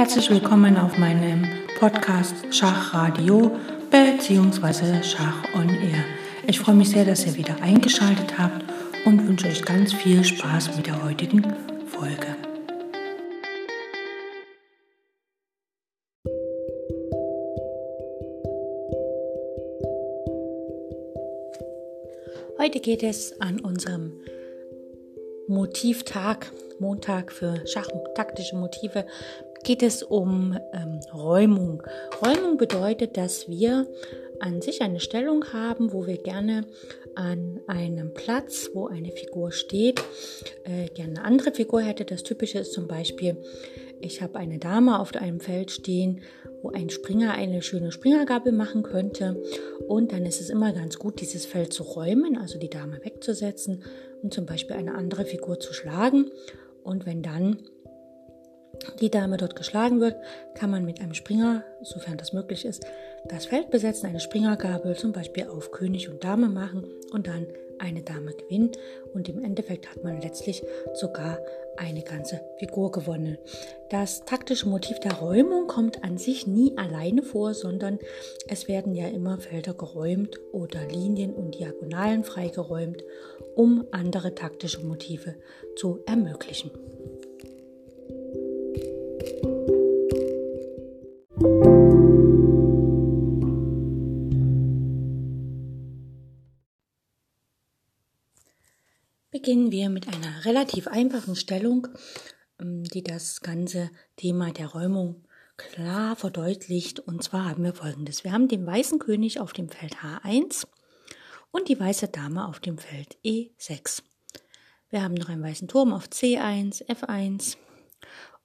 Herzlich willkommen auf meinem Podcast Schachradio bzw. Schach on Air. Ich freue mich sehr, dass ihr wieder eingeschaltet habt und wünsche euch ganz viel Spaß mit der heutigen Folge. Heute geht es an unserem Motivtag, Montag für Schach taktische Motive, geht es um ähm, Räumung. Räumung bedeutet, dass wir an sich eine Stellung haben, wo wir gerne an einem Platz, wo eine Figur steht, äh, gerne eine andere Figur hätte. Das Typische ist zum Beispiel, ich habe eine Dame auf einem Feld stehen, wo ein Springer eine schöne Springergabel machen könnte. Und dann ist es immer ganz gut, dieses Feld zu räumen, also die Dame wegzusetzen und zum Beispiel eine andere Figur zu schlagen. Und wenn dann die Dame dort geschlagen wird, kann man mit einem Springer, sofern das möglich ist, das Feld besetzen, eine Springergabel zum Beispiel auf König und Dame machen und dann eine Dame gewinnen. Und im Endeffekt hat man letztlich sogar eine ganze Figur gewonnen. Das taktische Motiv der Räumung kommt an sich nie alleine vor, sondern es werden ja immer Felder geräumt oder Linien und Diagonalen freigeräumt, um andere taktische Motive zu ermöglichen. Beginnen wir mit einer relativ einfachen Stellung, ähm, die das ganze Thema der Räumung klar verdeutlicht. Und zwar haben wir folgendes. Wir haben den weißen König auf dem Feld H1 und die weiße Dame auf dem Feld E6. Wir haben noch einen weißen Turm auf C1, F1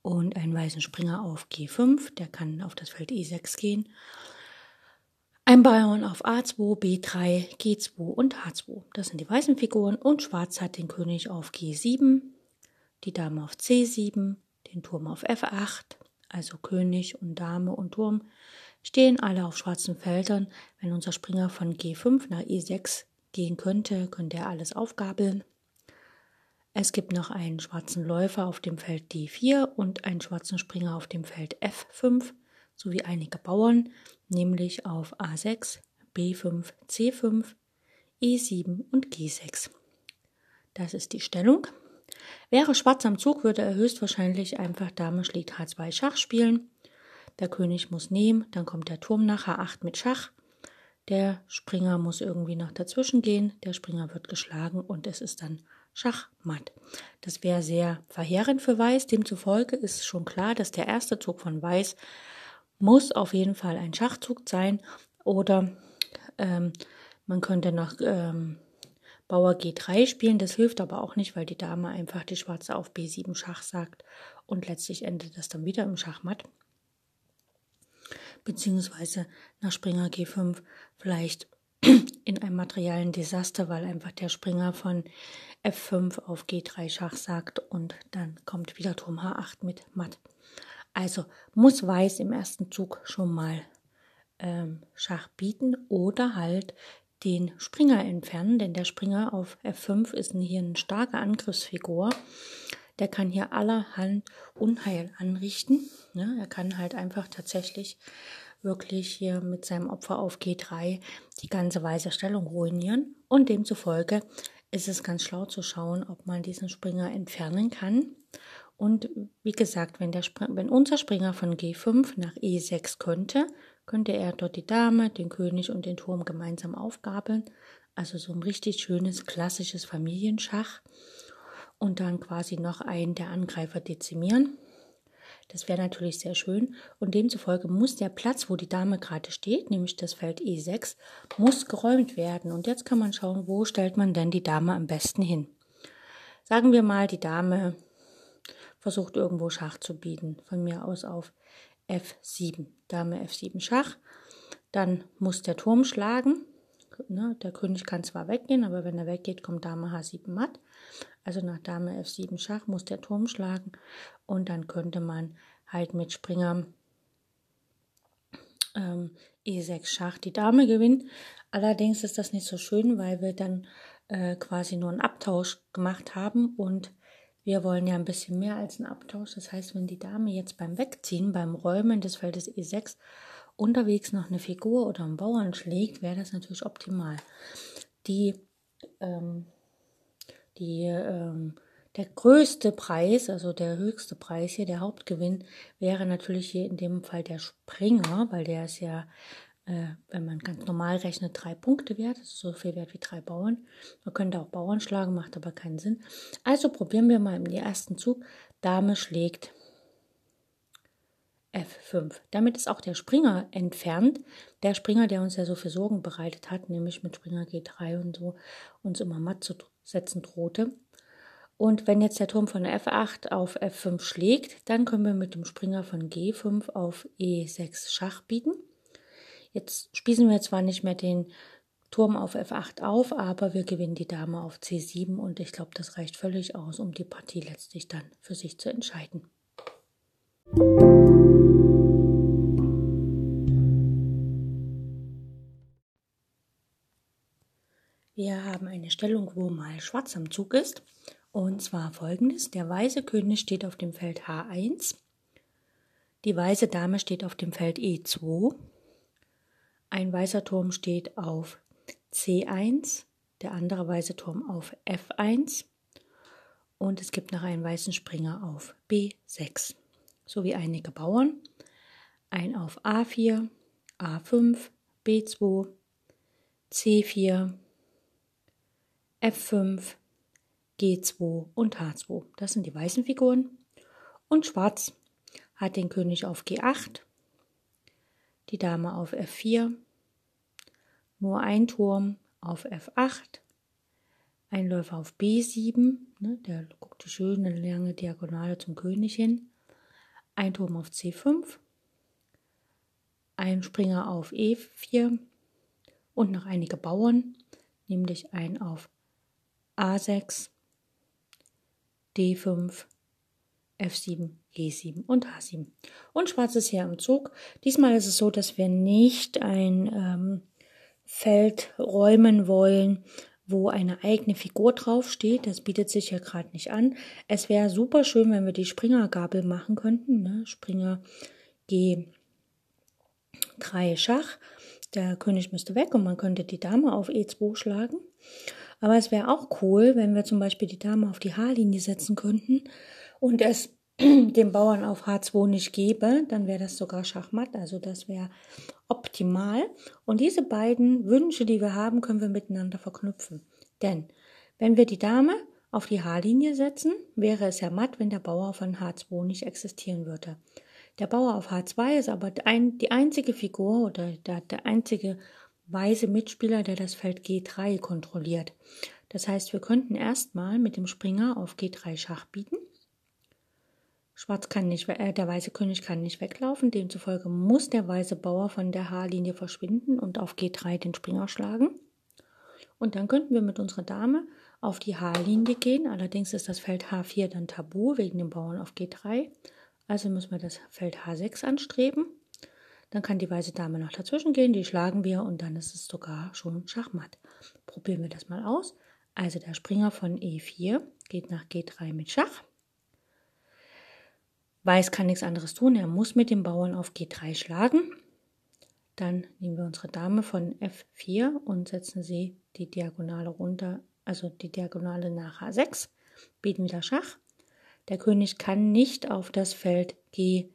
und einen weißen Springer auf G5, der kann auf das Feld E6 gehen. Ein Bauern auf A2, B3, G2 und H2. Das sind die weißen Figuren und Schwarz hat den König auf G7, die Dame auf C7, den Turm auf F8, also König und Dame und Turm stehen alle auf schwarzen Feldern. Wenn unser Springer von G5 nach E6 gehen könnte, könnte er alles aufgabeln. Es gibt noch einen schwarzen Läufer auf dem Feld D4 und einen schwarzen Springer auf dem Feld F5 sowie einige Bauern, nämlich auf A6, B5, C5, E7 und G6. Das ist die Stellung. Wäre Schwarz am Zug, würde er höchstwahrscheinlich einfach Dame schlägt H2 Schach spielen. Der König muss nehmen, dann kommt der Turm nach H8 mit Schach. Der Springer muss irgendwie noch dazwischen gehen. Der Springer wird geschlagen und es ist dann Schachmatt. Das wäre sehr verheerend für Weiß. Demzufolge ist schon klar, dass der erste Zug von Weiß muss auf jeden Fall ein Schachzug sein oder ähm, man könnte noch ähm, Bauer G3 spielen. Das hilft aber auch nicht, weil die Dame einfach die Schwarze auf B7 Schach sagt und letztlich endet das dann wieder im Schachmatt. Beziehungsweise nach Springer G5 vielleicht in einem materiellen Desaster, weil einfach der Springer von F5 auf G3 Schach sagt und dann kommt wieder Turm H8 mit Matt. Also muss Weiß im ersten Zug schon mal ähm, Schach bieten oder halt den Springer entfernen, denn der Springer auf F5 ist hier eine starke Angriffsfigur. Der kann hier allerhand Unheil anrichten. Ne? Er kann halt einfach tatsächlich wirklich hier mit seinem Opfer auf G3 die ganze weiße Stellung ruinieren. Und demzufolge ist es ganz schlau zu schauen, ob man diesen Springer entfernen kann. Und wie gesagt, wenn, der wenn unser Springer von G5 nach E6 könnte, könnte er dort die Dame, den König und den Turm gemeinsam aufgabeln. Also so ein richtig schönes klassisches Familienschach. Und dann quasi noch einen der Angreifer dezimieren. Das wäre natürlich sehr schön und demzufolge muss der Platz, wo die Dame gerade steht, nämlich das Feld E6, muss geräumt werden. Und jetzt kann man schauen, wo stellt man denn die Dame am besten hin. Sagen wir mal, die Dame versucht irgendwo Schach zu bieten, von mir aus auf F7, Dame F7 Schach. Dann muss der Turm schlagen. Ne, der König kann zwar weggehen, aber wenn er weggeht, kommt Dame H7 matt. Also nach Dame F7 Schach muss der Turm schlagen und dann könnte man halt mit Springer ähm, E6 Schach die Dame gewinnen. Allerdings ist das nicht so schön, weil wir dann äh, quasi nur einen Abtausch gemacht haben und Wir wollen ja ein bisschen mehr als einen Abtausch. Das heißt, wenn die Dame jetzt beim Wegziehen, beim Räumen des Feldes E6 unterwegs noch eine Figur oder einen Bauern schlägt, wäre das natürlich optimal. Die, ähm, die, ähm, der größte Preis, also der höchste Preis hier, der Hauptgewinn, wäre natürlich hier in dem Fall der Springer, weil der ist ja äh, wenn man ganz normal rechnet, drei Punkte wert. Das ist so viel wert wie drei Bauern. Man könnte auch Bauern schlagen, macht aber keinen Sinn. Also probieren wir mal im ersten Zug. Dame schlägt F5. Damit ist auch der Springer entfernt. Der Springer, der uns ja so viel Sorgen bereitet hat, nämlich mit Springer G3 und so, uns immer matt zu setzen drohte. Und wenn jetzt der Turm von F8 auf F5 schlägt, dann können wir mit dem Springer von G5 auf E6 Schach bieten. Jetzt spießen wir zwar nicht mehr den Turm auf F8 auf, aber wir gewinnen die Dame auf C7 und ich glaube, das reicht völlig aus, um die Partie letztlich dann für sich zu entscheiden. Wir haben eine Stellung, wo mal Schwarz am Zug ist. Und zwar folgendes. Der weiße König steht auf dem Feld H1. Die weiße Dame steht auf dem Feld E2. Ein weißer Turm steht auf C1, der andere weiße Turm auf F1 und es gibt noch einen weißen Springer auf B6 sowie einige Bauern. Ein auf A4, A5, B2, C4, F5, G2 und H2. Das sind die weißen Figuren. Und Schwarz hat den König auf G8, die Dame auf F4, nur ein Turm auf F8, ein Läufer auf B7, ne, der guckt die schöne lange Diagonale zum König hin, ein Turm auf C5, ein Springer auf E4 und noch einige Bauern, nämlich ein auf A6, D5, F7, G7 und H7. Und Schwarz ist hier im Zug. Diesmal ist es so, dass wir nicht ein ähm, Feld räumen wollen, wo eine eigene Figur draufsteht. Das bietet sich ja gerade nicht an. Es wäre super schön, wenn wir die Springergabel machen könnten. Ne? Springer G3 Schach. Der König müsste weg und man könnte die Dame auf E2 schlagen. Aber es wäre auch cool, wenn wir zum Beispiel die Dame auf die H-Linie setzen könnten und es dem Bauern auf H2 nicht gebe, dann wäre das sogar Schachmatt. Also das wäre optimal. Und diese beiden Wünsche, die wir haben, können wir miteinander verknüpfen. Denn wenn wir die Dame auf die H-Linie setzen, wäre es ja matt, wenn der Bauer von H2 nicht existieren würde. Der Bauer auf H2 ist aber die einzige Figur oder der, der einzige weise Mitspieler, der das Feld G3 kontrolliert. Das heißt, wir könnten erstmal mit dem Springer auf G3 Schach bieten Schwarz kann nicht, äh, der weiße König kann nicht weglaufen, demzufolge muss der weiße Bauer von der H-Linie verschwinden und auf G3 den Springer schlagen. Und dann könnten wir mit unserer Dame auf die H-Linie gehen, allerdings ist das Feld H4 dann tabu wegen dem Bauern auf G3. Also müssen wir das Feld H6 anstreben. Dann kann die weiße Dame noch dazwischen gehen, die schlagen wir und dann ist es sogar schon Schachmatt. Probieren wir das mal aus. Also der Springer von E4 geht nach G3 mit Schach. Weiß kann nichts anderes tun, er muss mit dem Bauern auf G3 schlagen. Dann nehmen wir unsere Dame von F4 und setzen sie die Diagonale runter, also die Diagonale nach H6, bieten wieder Schach. Der König kann nicht auf das Feld G8,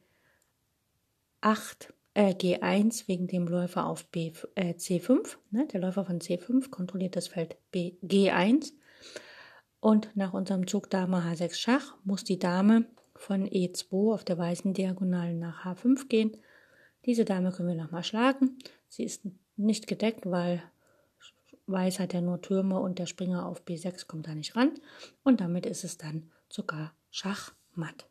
äh, G1 wegen dem Läufer auf B, äh, C5. Ne? Der Läufer von C5 kontrolliert das Feld B, G1. Und nach unserem Zug Dame H6 Schach muss die Dame von E2 auf der weißen Diagonale nach H5 gehen. Diese Dame können wir nochmal schlagen. Sie ist nicht gedeckt, weil Weiß hat ja nur Türme und der Springer auf B6 kommt da nicht ran. Und damit ist es dann sogar Schachmatt.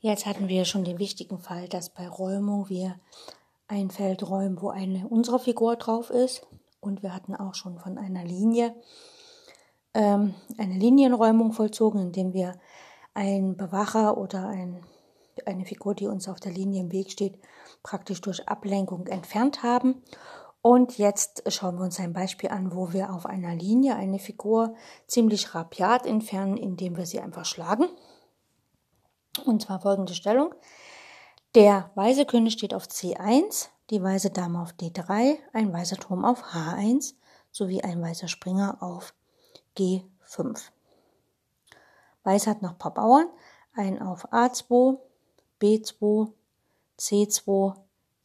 Jetzt hatten wir schon den wichtigen Fall, dass bei Räumung wir ein Feld räumen, wo eine unserer Figur drauf ist. Und wir hatten auch schon von einer Linie ähm, eine Linienräumung vollzogen, indem wir einen Bewacher oder ein eine Figur, die uns auf der Linie im Weg steht, praktisch durch Ablenkung entfernt haben. Und jetzt schauen wir uns ein Beispiel an, wo wir auf einer Linie eine Figur ziemlich rapiat entfernen, indem wir sie einfach schlagen. Und zwar folgende Stellung. Der weiße König steht auf C1, die weiße Dame auf D3, ein weißer Turm auf H1 sowie ein weißer Springer auf G5. Weiß hat noch ein paar Bauern, einen auf A2, B2, C2,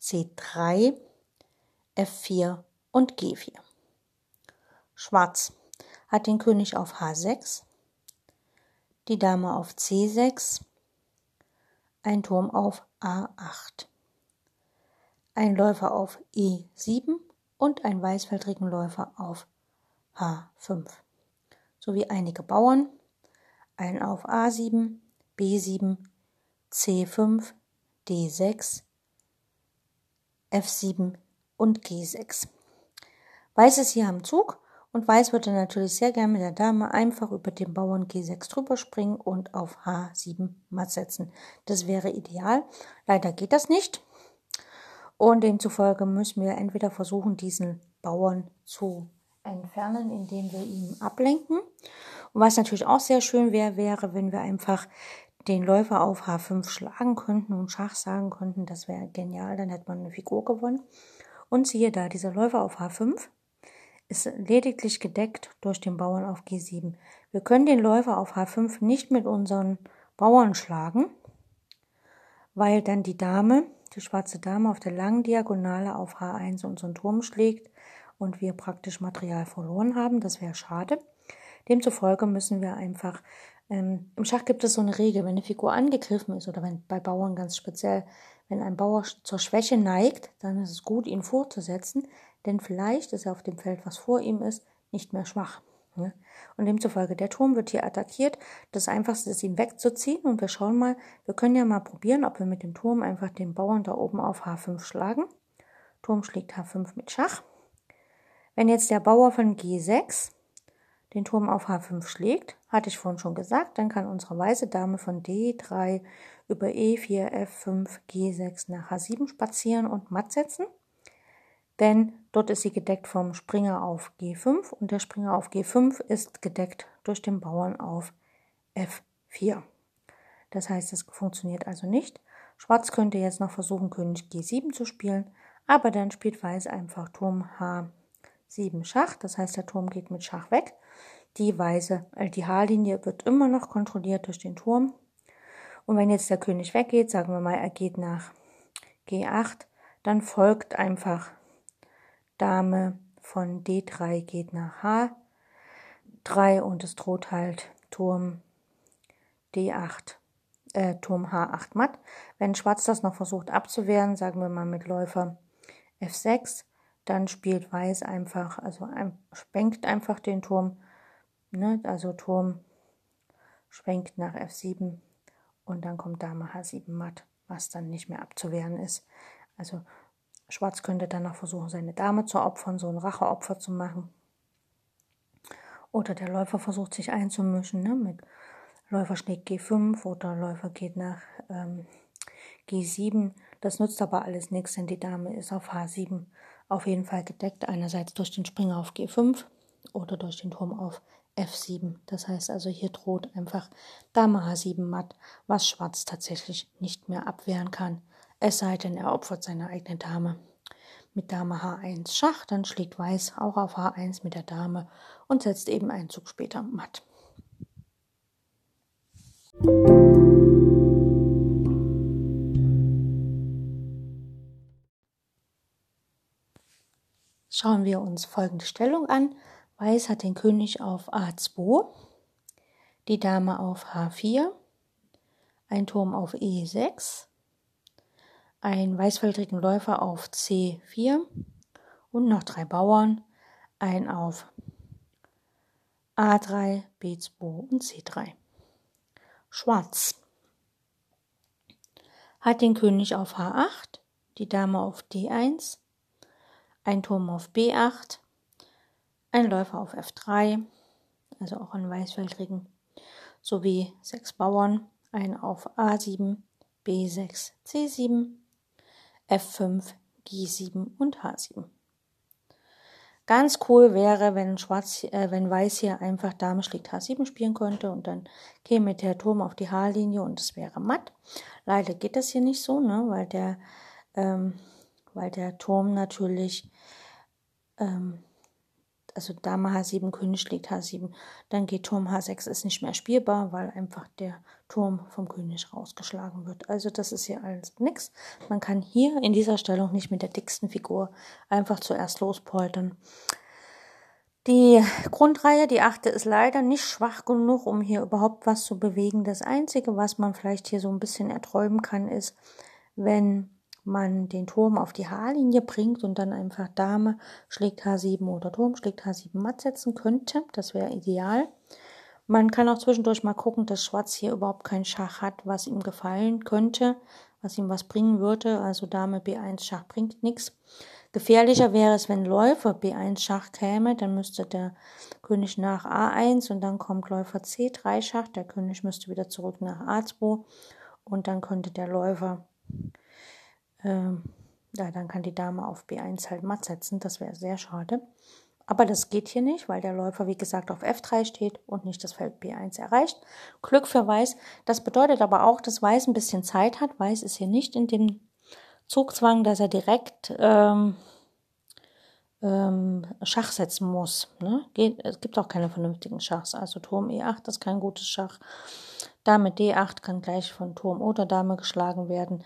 C3, F4 und G4. Schwarz hat den König auf H6, die Dame auf C6, ein Turm auf A8, ein Läufer auf E7 und ein weißfeldrigen Läufer auf H5, sowie einige Bauern, ein auf A7, B7, C5, D6, F7 und G6. Weiß ist hier am Zug und Weiß würde natürlich sehr gern mit der Dame einfach über den Bauern G6 drüber springen und auf H7 matt setzen. Das wäre ideal. Leider geht das nicht. Und demzufolge müssen wir entweder versuchen, diesen Bauern zu entfernen, indem wir ihn ablenken. Und was natürlich auch sehr schön wäre, wäre, wenn wir einfach den Läufer auf H5 schlagen könnten und Schach sagen könnten, das wäre genial, dann hätte man eine Figur gewonnen. Und siehe da, dieser Läufer auf H5 ist lediglich gedeckt durch den Bauern auf G7. Wir können den Läufer auf H5 nicht mit unseren Bauern schlagen, weil dann die Dame, die schwarze Dame auf der langen Diagonale auf H1 unseren Turm schlägt und wir praktisch Material verloren haben. Das wäre schade. Demzufolge müssen wir einfach, ähm, im Schach gibt es so eine Regel, wenn eine Figur angegriffen ist oder wenn bei Bauern ganz speziell, wenn ein Bauer zur Schwäche neigt, dann ist es gut, ihn vorzusetzen, denn vielleicht ist er auf dem Feld, was vor ihm ist, nicht mehr schwach. Ne? Und demzufolge, der Turm wird hier attackiert. Das Einfachste ist, ihn wegzuziehen. Und wir schauen mal, wir können ja mal probieren, ob wir mit dem Turm einfach den Bauern da oben auf H5 schlagen. Turm schlägt H5 mit Schach. Wenn jetzt der Bauer von G6 den Turm auf H5 schlägt, hatte ich vorhin schon gesagt, dann kann unsere weiße Dame von D3 über E4, F5, G6 nach H7 spazieren und matt setzen denn dort ist sie gedeckt vom Springer auf G5 und der Springer auf G5 ist gedeckt durch den Bauern auf F4. Das heißt, es funktioniert also nicht. Schwarz könnte jetzt noch versuchen, König G7 zu spielen, aber dann spielt Weiß einfach Turm H7 Schach. Das heißt, der Turm geht mit Schach weg. Die weiße, äh, die H-Linie wird immer noch kontrolliert durch den Turm. Und wenn jetzt der König weggeht, sagen wir mal, er geht nach G8, dann folgt einfach Dame von D3 geht nach H3 und es droht halt Turm D8, äh, Turm H8 matt. Wenn Schwarz das noch versucht abzuwehren, sagen wir mal mit Läufer F6, dann spielt Weiß einfach, also ein, schwenkt einfach den Turm, ne, also Turm schwenkt nach F7 und dann kommt Dame H7 matt, was dann nicht mehr abzuwehren ist. Also Schwarz könnte dann noch versuchen, seine Dame zu opfern, so ein Racheopfer zu machen. Oder der Läufer versucht sich einzumischen, ne, mit Läufer schlägt G5 oder Läufer geht nach ähm, G7. Das nützt aber alles nichts, denn die Dame ist auf H7 auf jeden Fall gedeckt. Einerseits durch den Springer auf G5 oder durch den Turm auf F7. Das heißt also, hier droht einfach Dame H7 matt, was Schwarz tatsächlich nicht mehr abwehren kann. Es sei denn, er opfert seine eigene Dame. Mit Dame H1 Schach, dann schlägt Weiß auch auf H1 mit der Dame und setzt eben einen Zug später matt. Schauen wir uns folgende Stellung an. Weiß hat den König auf A2, die Dame auf H4, ein Turm auf E6, einen weißfeldrigen Läufer auf C4 und noch drei Bauern, ein auf A3, B2 und C3. Schwarz hat den König auf H8, die Dame auf D1, ein Turm auf B8, ein Läufer auf F3, also auch einen weißfeldrigen, sowie sechs Bauern, ein auf A7, B6, C7, F5, G7 und H7. Ganz cool wäre, wenn Schwarz, äh, wenn Weiß hier einfach Dame schlägt H7 spielen könnte und dann käme der Turm auf die H-Linie und es wäre matt. Leider geht das hier nicht so, ne, weil der, ähm, weil der Turm natürlich ähm, also Dame H7, König schlägt H7, dann geht Turm H6, ist nicht mehr spielbar, weil einfach der Turm vom König rausgeschlagen wird. Also das ist hier alles nix. Man kann hier in dieser Stellung nicht mit der dicksten Figur einfach zuerst lospoltern. Die Grundreihe, die achte, ist leider nicht schwach genug, um hier überhaupt was zu bewegen. Das Einzige, was man vielleicht hier so ein bisschen erträumen kann, ist, wenn man den Turm auf die H-Linie bringt und dann einfach Dame schlägt H7 oder Turm schlägt H7 matt setzen könnte. Das wäre ideal. Man kann auch zwischendurch mal gucken, dass Schwarz hier überhaupt kein Schach hat, was ihm gefallen könnte, was ihm was bringen würde. Also Dame B1 Schach bringt nichts. Gefährlicher wäre es, wenn Läufer B1 Schach käme, dann müsste der König nach A1 und dann kommt Läufer C3 Schach. Der König müsste wieder zurück nach A2 und dann könnte der Läufer ähm, ja, dann kann die Dame auf B1 halt matt setzen. Das wäre sehr schade. Aber das geht hier nicht, weil der Läufer, wie gesagt, auf F3 steht und nicht das Feld B1 erreicht. Glück für Weiß. Das bedeutet aber auch, dass Weiß ein bisschen Zeit hat. Weiß ist hier nicht in dem Zugzwang, dass er direkt ähm, ähm, Schach setzen muss. Ne? Geht, es gibt auch keine vernünftigen Schachs. Also Turm E8 ist kein gutes Schach. Dame D8 kann gleich von Turm oder Dame geschlagen werden.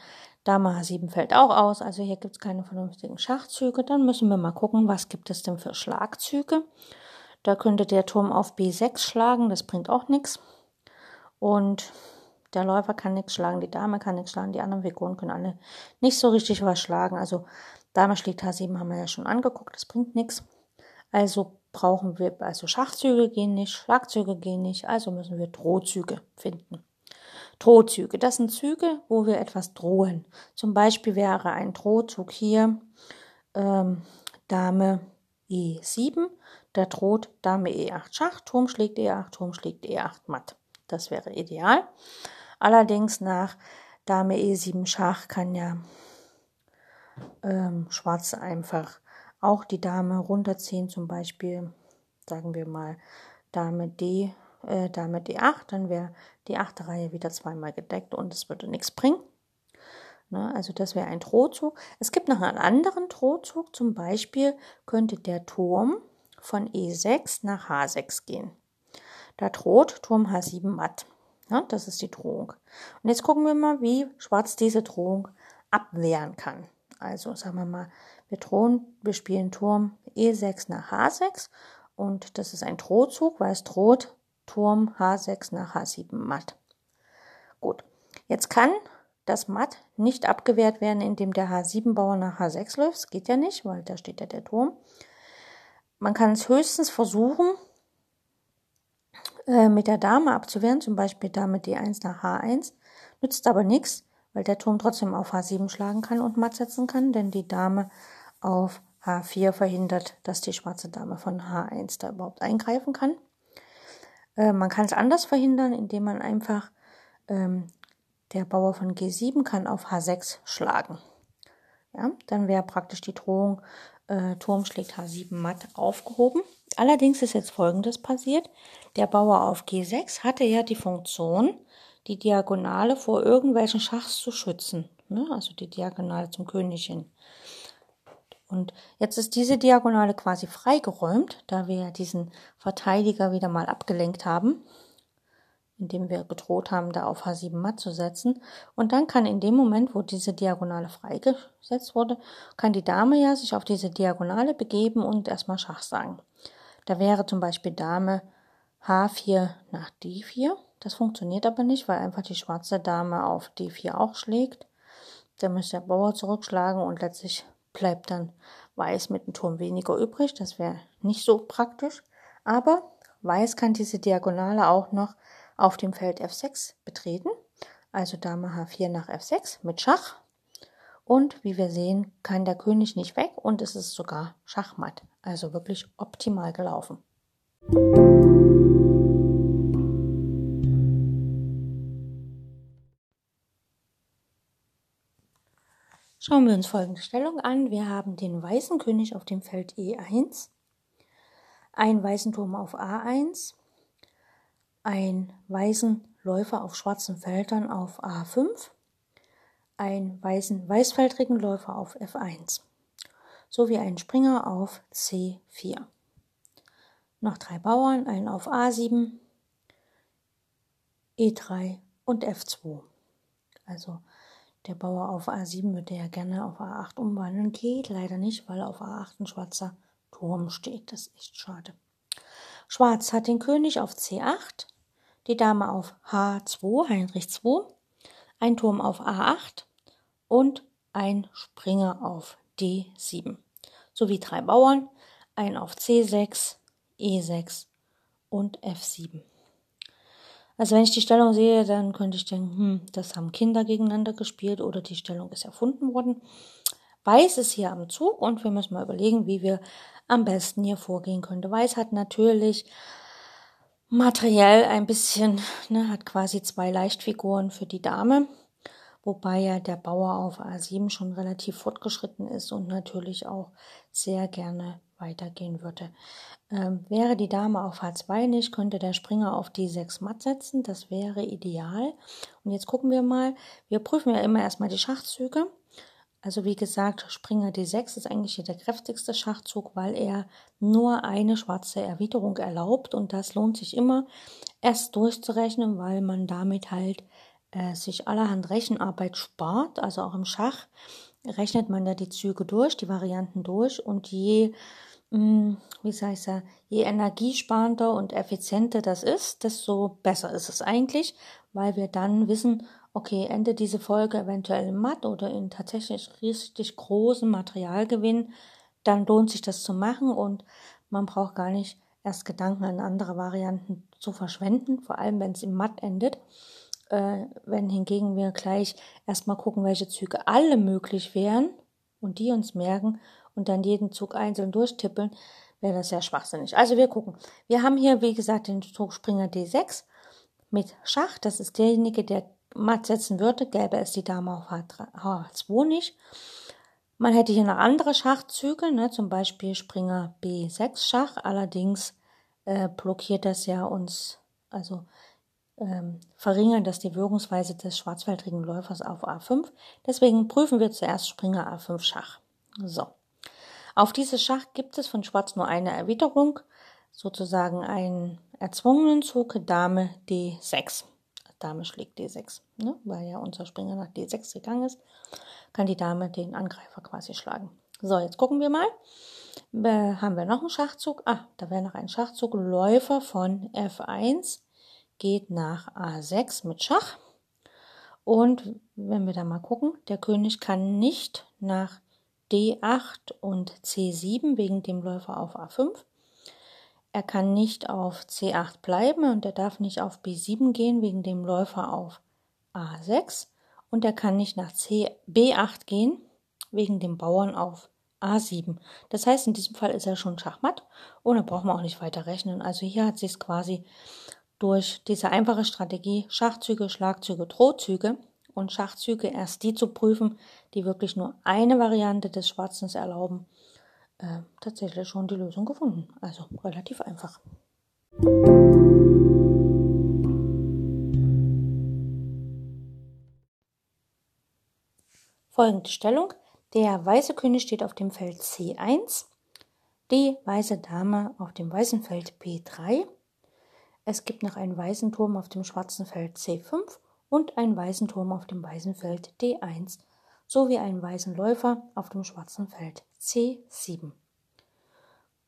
Dame H7 fällt auch aus, also hier gibt es keine vernünftigen Schachzüge. Dann müssen wir mal gucken, was gibt es denn für Schlagzüge. Da könnte der Turm auf B6 schlagen, das bringt auch nichts. Und der Läufer kann nichts schlagen, die Dame kann nichts schlagen, die anderen Figuren können alle nicht so richtig was schlagen. Also Dame schlägt H7 haben wir ja schon angeguckt, das bringt nichts. Also brauchen wir, also Schachzüge gehen nicht, Schlagzüge gehen nicht, also müssen wir Drohzüge finden. Drohzüge. Das sind Züge, wo wir etwas drohen. Zum Beispiel wäre ein Drohzug hier ähm, Dame E7. Da droht Dame E8 Schach, Turm schlägt E8, Turm schlägt E8 matt. Das wäre ideal. Allerdings nach Dame E7 Schach kann ja ähm, Schwarz einfach auch die Dame runterziehen, zum Beispiel, sagen wir mal, Dame D äh, Dame D8, dann wäre die achte Reihe wieder zweimal gedeckt und es würde nichts bringen. Ne, also das wäre ein Drohzug. Es gibt noch einen anderen Drohzug, zum Beispiel könnte der Turm von E6 nach H6 gehen. Da droht Turm H7 matt. Ja, das ist die Drohung. Und jetzt gucken wir mal, wie Schwarz diese Drohung abwehren kann. Also sagen wir mal, wir drohen, wir spielen Turm E6 nach H6 und das ist ein Drohzug, weil es droht Turm H6 nach H7 matt. Gut, jetzt kann das Matt nicht abgewehrt werden, indem der H7-Bauer nach H6 läuft. Das geht ja nicht, weil da steht ja der Turm. Man kann es höchstens versuchen, äh, mit der Dame abzuwehren, zum Beispiel Dame D1 nach H1. Nützt aber nichts, weil der Turm trotzdem auf H7 schlagen kann und matt setzen kann, denn die Dame auf H4 verhindert, dass die schwarze Dame von H1 da überhaupt eingreifen kann. Äh, man kann es anders verhindern, indem man einfach ähm, der Bauer von G7 kann auf H6 schlagen. Ja, dann wäre praktisch die Drohung äh, Turm schlägt H7 matt aufgehoben. Allerdings ist jetzt Folgendes passiert. Der Bauer auf G6 hatte ja die Funktion, die Diagonale vor irgendwelchen Schachs zu schützen. Ne? Also die Diagonale zum König hin. Und jetzt ist diese Diagonale quasi freigeräumt, da wir diesen Verteidiger wieder mal abgelenkt haben, indem wir gedroht haben, da auf H7 matt zu setzen. Und dann kann in dem Moment, wo diese Diagonale freigesetzt wurde, kann die Dame ja sich auf diese Diagonale begeben und erstmal Schach sagen. Da wäre zum Beispiel Dame H4 nach D4. Das funktioniert aber nicht, weil einfach die schwarze Dame auf D4 auch schlägt. Da müsste der Bauer zurückschlagen und letztlich bleibt dann Weiß mit dem Turm weniger übrig. Das wäre nicht so praktisch. Aber Weiß kann diese Diagonale auch noch auf dem Feld F6 betreten. Also Dame H4 nach F6 mit Schach. Und wie wir sehen, kann der König nicht weg und es ist sogar Schachmatt. Also wirklich optimal gelaufen. Schauen wir uns folgende Stellung an. Wir haben den weißen König auf dem Feld E1, einen weißen Turm auf A1, einen weißen Läufer auf schwarzen Feldern auf A5, einen weißen weißfeldrigen Läufer auf F1 sowie einen Springer auf C4. Noch drei Bauern, einen auf A7, E3 und F2. Also der Bauer auf A7 würde ja gerne auf A8 umwandeln, geht leider nicht, weil auf A8 ein schwarzer Turm steht. Das ist echt schade. Schwarz hat den König auf C8, die Dame auf H2, Heinrich 2, ein Turm auf A8 und ein Springer auf D7, sowie drei Bauern, ein auf C6, E6 und F7. Also wenn ich die Stellung sehe, dann könnte ich denken, hm, das haben Kinder gegeneinander gespielt oder die Stellung ist erfunden worden. Weiß ist hier am Zug und wir müssen mal überlegen, wie wir am besten hier vorgehen könnte. Weiß hat natürlich materiell ein bisschen, ne, hat quasi zwei Leichtfiguren für die Dame, wobei ja der Bauer auf A7 schon relativ fortgeschritten ist und natürlich auch sehr gerne weitergehen würde. Ähm, wäre die Dame auf H2 nicht, könnte der Springer auf D6 matt setzen. Das wäre ideal. Und jetzt gucken wir mal. Wir prüfen ja immer erstmal die Schachzüge. Also wie gesagt, Springer D6 ist eigentlich hier der kräftigste Schachzug, weil er nur eine schwarze Erwiderung erlaubt. Und das lohnt sich immer erst durchzurechnen, weil man damit halt äh, sich allerhand Rechenarbeit spart. Also auch im Schach rechnet man ja die Züge durch, die Varianten durch. Und je wie soll ich sagen, je energiesparender und effizienter das ist, desto besser ist es eigentlich, weil wir dann wissen, okay, endet diese Folge eventuell Matt oder in tatsächlich richtig großen Materialgewinn, dann lohnt sich das zu machen und man braucht gar nicht erst Gedanken an andere Varianten zu verschwenden, vor allem wenn es im Matt endet. Äh, wenn hingegen wir gleich erstmal gucken, welche Züge alle möglich wären und die uns merken und dann jeden Zug einzeln durchtippeln, wäre das sehr schwachsinnig. Also wir gucken. Wir haben hier, wie gesagt, den Zugspringer D6 mit Schach. Das ist derjenige, der matt setzen würde. Gäbe es die Dame auf H3, H2 nicht. Man hätte hier noch andere Schachzüge, ne, zum Beispiel Springer B6 Schach. Allerdings äh, blockiert das ja uns, also ähm, verringern das die Wirkungsweise des schwarzfeldrigen Läufers auf A5. Deswegen prüfen wir zuerst Springer A5 Schach. So. Auf dieses Schach gibt es von Schwarz nur eine Erwiderung, sozusagen einen erzwungenen Zug Dame D6. Dame schlägt D6, ne? weil ja unser Springer nach D6 gegangen ist, kann die Dame den Angreifer quasi schlagen. So, jetzt gucken wir mal. Äh, haben wir noch einen Schachzug? Ah, da wäre noch ein Schachzug. Läufer von F1 geht nach A6 mit Schach. Und wenn wir da mal gucken, der König kann nicht nach D8 und C7 wegen dem Läufer auf A5. Er kann nicht auf C8 bleiben und er darf nicht auf B7 gehen wegen dem Läufer auf A6 und er kann nicht nach C, B8 gehen wegen dem Bauern auf A7. Das heißt, in diesem Fall ist er schon Schachmatt und da brauchen wir auch nicht weiter rechnen. Also hier hat sich quasi durch diese einfache Strategie Schachzüge, Schlagzüge, Drohzüge und Schachzüge erst die zu prüfen, die wirklich nur eine Variante des Schwarzens erlauben, äh, tatsächlich schon die Lösung gefunden. Also relativ einfach. Folgende Stellung. Der weiße König steht auf dem Feld C1, die weiße Dame auf dem weißen Feld B3. Es gibt noch einen weißen Turm auf dem schwarzen Feld C5 und einen weißen Turm auf dem weißen Feld D1 sowie einen weißen Läufer auf dem schwarzen Feld C7.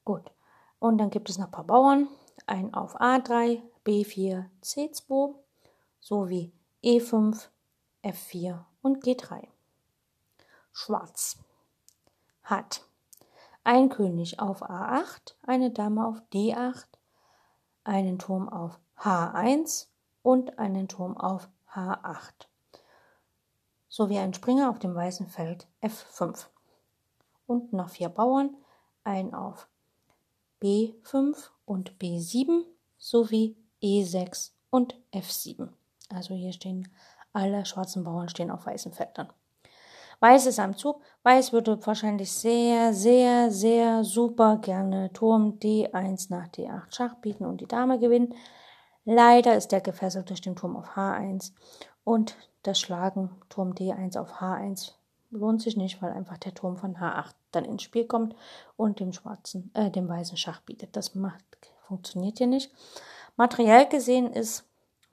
Gut, und dann gibt es noch ein paar Bauern, ein auf A3, B4, C2 sowie E5, F4 und G3. Schwarz hat ein König auf A8, eine Dame auf D8, einen Turm auf H1 und einen Turm auf H8 sowie ein Springer auf dem weißen Feld F5 und noch vier Bauern, ein auf B5 und B7 sowie E6 und F7. Also hier stehen alle schwarzen Bauern stehen auf weißen Feldern. Weiß ist am Zug. Weiß würde wahrscheinlich sehr, sehr, sehr super gerne Turm D1 nach D8 Schach bieten und die Dame gewinnen. Leider ist der gefesselt durch den Turm auf H1 und das Schlagen Turm D1 auf H1 lohnt sich nicht, weil einfach der Turm von H8 dann ins Spiel kommt und dem schwarzen, äh, dem weißen Schach bietet. Das macht, funktioniert hier nicht. Materiell gesehen ist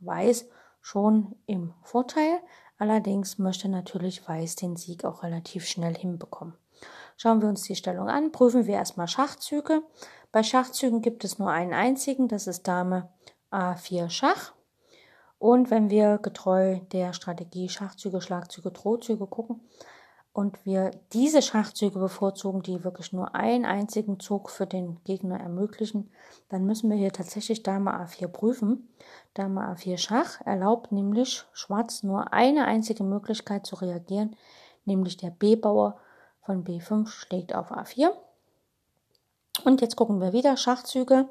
Weiß schon im Vorteil. Allerdings möchte natürlich Weiß den Sieg auch relativ schnell hinbekommen. Schauen wir uns die Stellung an. Prüfen wir erstmal Schachzüge. Bei Schachzügen gibt es nur einen einzigen, das ist Dame A4 Schach. Und wenn wir getreu der Strategie Schachzüge, Schlagzüge, Drohzüge gucken, und wir diese Schachzüge bevorzugen, die wirklich nur einen einzigen Zug für den Gegner ermöglichen, dann müssen wir hier tatsächlich Dame A4 prüfen. Dame A4 Schach erlaubt nämlich Schwarz nur eine einzige Möglichkeit zu reagieren, nämlich der B-Bauer von B5 schlägt auf A4. Und jetzt gucken wir wieder Schachzüge.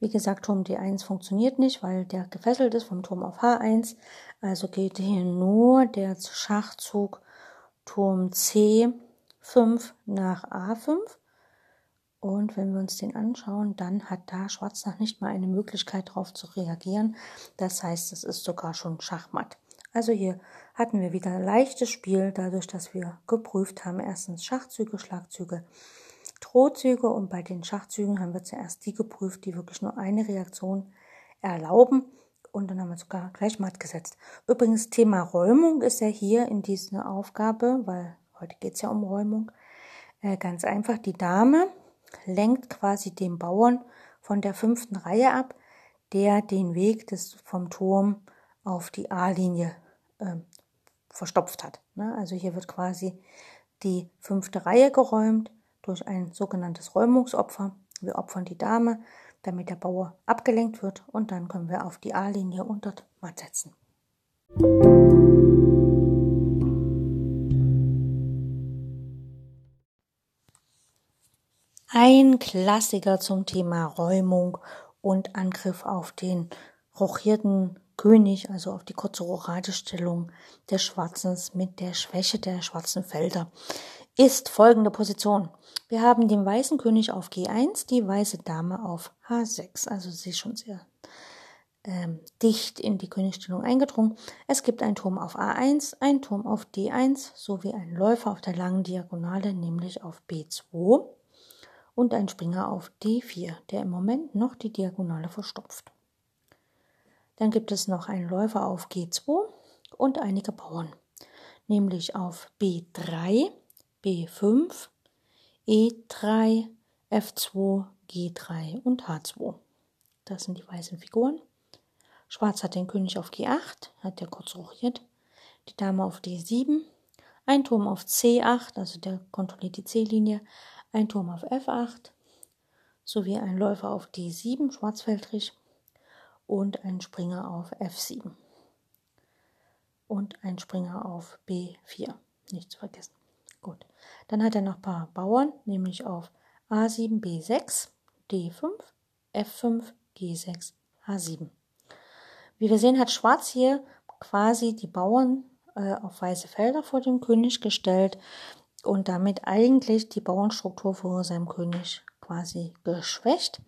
Wie gesagt, Turm D1 funktioniert nicht, weil der gefesselt ist vom Turm auf H1. Also geht hier nur der Schachzug Turm C5 nach A5. Und wenn wir uns den anschauen, dann hat da Schwarz noch nicht mal eine Möglichkeit darauf zu reagieren. Das heißt, es ist sogar schon Schachmatt. Also hier hatten wir wieder ein leichtes Spiel, dadurch, dass wir geprüft haben, erstens Schachzüge, Schlagzüge, Drohzüge und bei den Schachzügen haben wir zuerst die geprüft, die wirklich nur eine Reaktion erlauben und dann haben wir sogar gleich matt gesetzt. Übrigens, Thema Räumung ist ja hier in dieser Aufgabe, weil heute geht es ja um Räumung, äh, ganz einfach. Die Dame lenkt quasi den Bauern von der fünften Reihe ab, der den Weg des, vom Turm auf die A-Linie äh, verstopft hat. Ne? Also hier wird quasi die fünfte Reihe geräumt durch ein sogenanntes Räumungsopfer. Wir opfern die Dame, damit der Bauer abgelenkt wird und dann können wir auf die A-Linie dort matt setzen. Ein Klassiker zum Thema Räumung und Angriff auf den rochierten König, also auf die kurze Rochadestellung des Schwarzen mit der Schwäche der schwarzen Felder ist folgende Position. Wir haben den weißen König auf G1, die weiße Dame auf H6. Also sie ist schon sehr ähm, dicht in die Königstellung eingedrungen. Es gibt einen Turm auf A1, einen Turm auf D1 sowie einen Läufer auf der langen Diagonale, nämlich auf B2 und ein Springer auf D4, der im Moment noch die Diagonale verstopft. Dann gibt es noch einen Läufer auf G2 und einige Bauern, nämlich auf B3, B5, E3, F2, G3 und H2. Das sind die weißen Figuren. Schwarz hat den König auf G8, hat der kurz rochiert. Die Dame auf D7, ein Turm auf C8, also der kontrolliert die C-Linie, ein Turm auf F8, sowie ein Läufer auf D7, Schwarzfeldrich, und ein Springer auf F7. Und ein Springer auf B4, nicht zu vergessen. Gut. Dann hat er noch ein paar Bauern, nämlich auf A7, B6, D5, F5, G6, H7. Wie wir sehen, hat Schwarz hier quasi die Bauern äh, auf weiße Felder vor dem König gestellt und damit eigentlich die Bauernstruktur vor seinem König quasi geschwächt.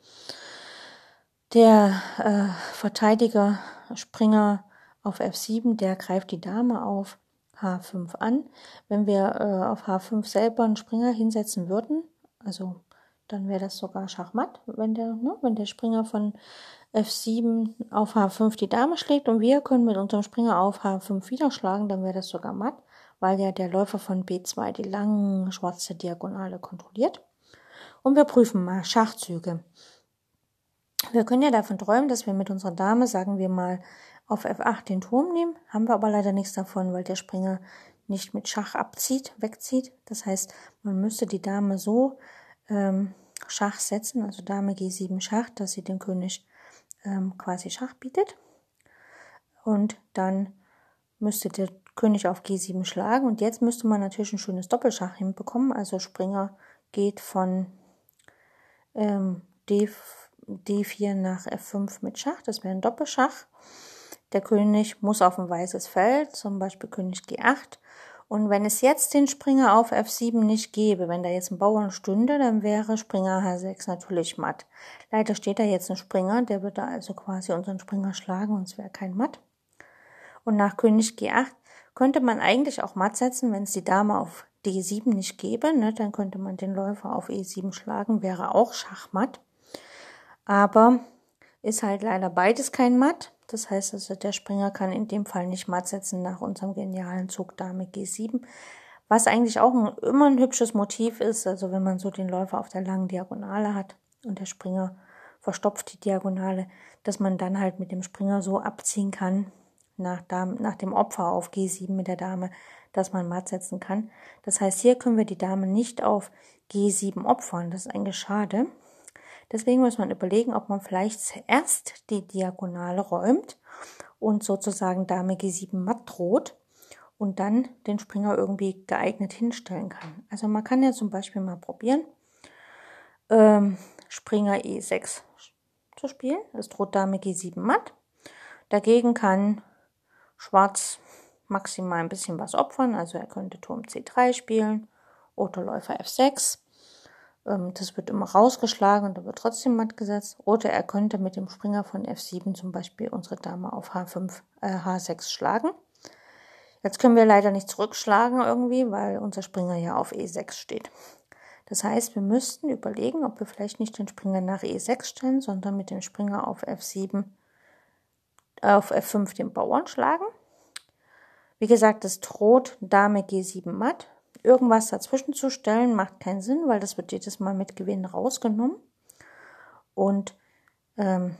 Der äh, Verteidiger Springer auf F7, der greift die Dame auf H5 an. Wenn wir äh, auf H5 selber einen Springer hinsetzen würden, also dann wäre das sogar Schachmatt, wenn der, ne, wenn der Springer von F7 auf H5 die Dame schlägt und wir können mit unserem Springer auf H5 wieder schlagen, dann wäre das sogar matt, weil ja der Läufer von B2 die lange schwarze Diagonale kontrolliert. Und wir prüfen mal Schachzüge. Wir können ja davon träumen, dass wir mit unserer Dame, sagen wir mal, auf F8 den Turm nehmen, haben wir aber leider nichts davon, weil der Springer nicht mit Schach abzieht, wegzieht. Das heißt, man müsste die Dame so ähm, Schach setzen, also Dame G7 Schach, dass sie den König ähm, quasi Schach bietet. Und dann müsste der König auf G7 schlagen. Und jetzt müsste man natürlich ein schönes Doppelschach hinbekommen. Also Springer geht von ähm, D, D4 nach F5 mit Schach. Das wäre ein Doppelschach. Der König muss auf ein weißes Feld, zum Beispiel König G8. Und wenn es jetzt den Springer auf F7 nicht gäbe, wenn da jetzt ein Bauern stünde, dann wäre Springer H6 natürlich matt. Leider steht da jetzt ein Springer, der würde also quasi unseren Springer schlagen und es wäre kein Matt. Und nach König G8 könnte man eigentlich auch matt setzen, wenn es die Dame auf D7 nicht gäbe. Ne, dann könnte man den Läufer auf E7 schlagen, wäre auch Schachmatt. Aber ist halt leider beides kein Matt. Das heißt also, der Springer kann in dem Fall nicht matt setzen nach unserem genialen Zug Dame G7. Was eigentlich auch ein, immer ein hübsches Motiv ist, also wenn man so den Läufer auf der langen Diagonale hat und der Springer verstopft die Diagonale, dass man dann halt mit dem Springer so abziehen kann, nach, Dame, nach dem Opfer auf G7 mit der Dame, dass man matt setzen kann. Das heißt, hier können wir die Dame nicht auf G7 opfern. Das ist eigentlich schade. Deswegen muss man überlegen, ob man vielleicht zuerst die Diagonale räumt und sozusagen Dame G7 matt droht und dann den Springer irgendwie geeignet hinstellen kann. Also man kann ja zum Beispiel mal probieren, ähm, Springer E6 zu spielen. Es droht Dame G7 matt. Dagegen kann Schwarz maximal ein bisschen was opfern, also er könnte Turm C3 spielen oder Läufer F6 ähm, das wird immer rausgeschlagen und da wird trotzdem matt gesetzt. Oder er könnte mit dem Springer von F7 zum Beispiel unsere Dame auf H5, äh, H6 schlagen. Jetzt können wir leider nicht zurückschlagen irgendwie, weil unser Springer ja auf E6 steht. Das heißt, wir müssten überlegen, ob wir vielleicht nicht den Springer nach E6 stellen, sondern mit dem Springer auf F7, auf F5 den Bauern schlagen. Wie gesagt, es droht Dame G7 matt irgendwas dazwischen zu stellen, macht keinen Sinn, weil das wird jedes Mal mit Gewinn rausgenommen. Und ähm,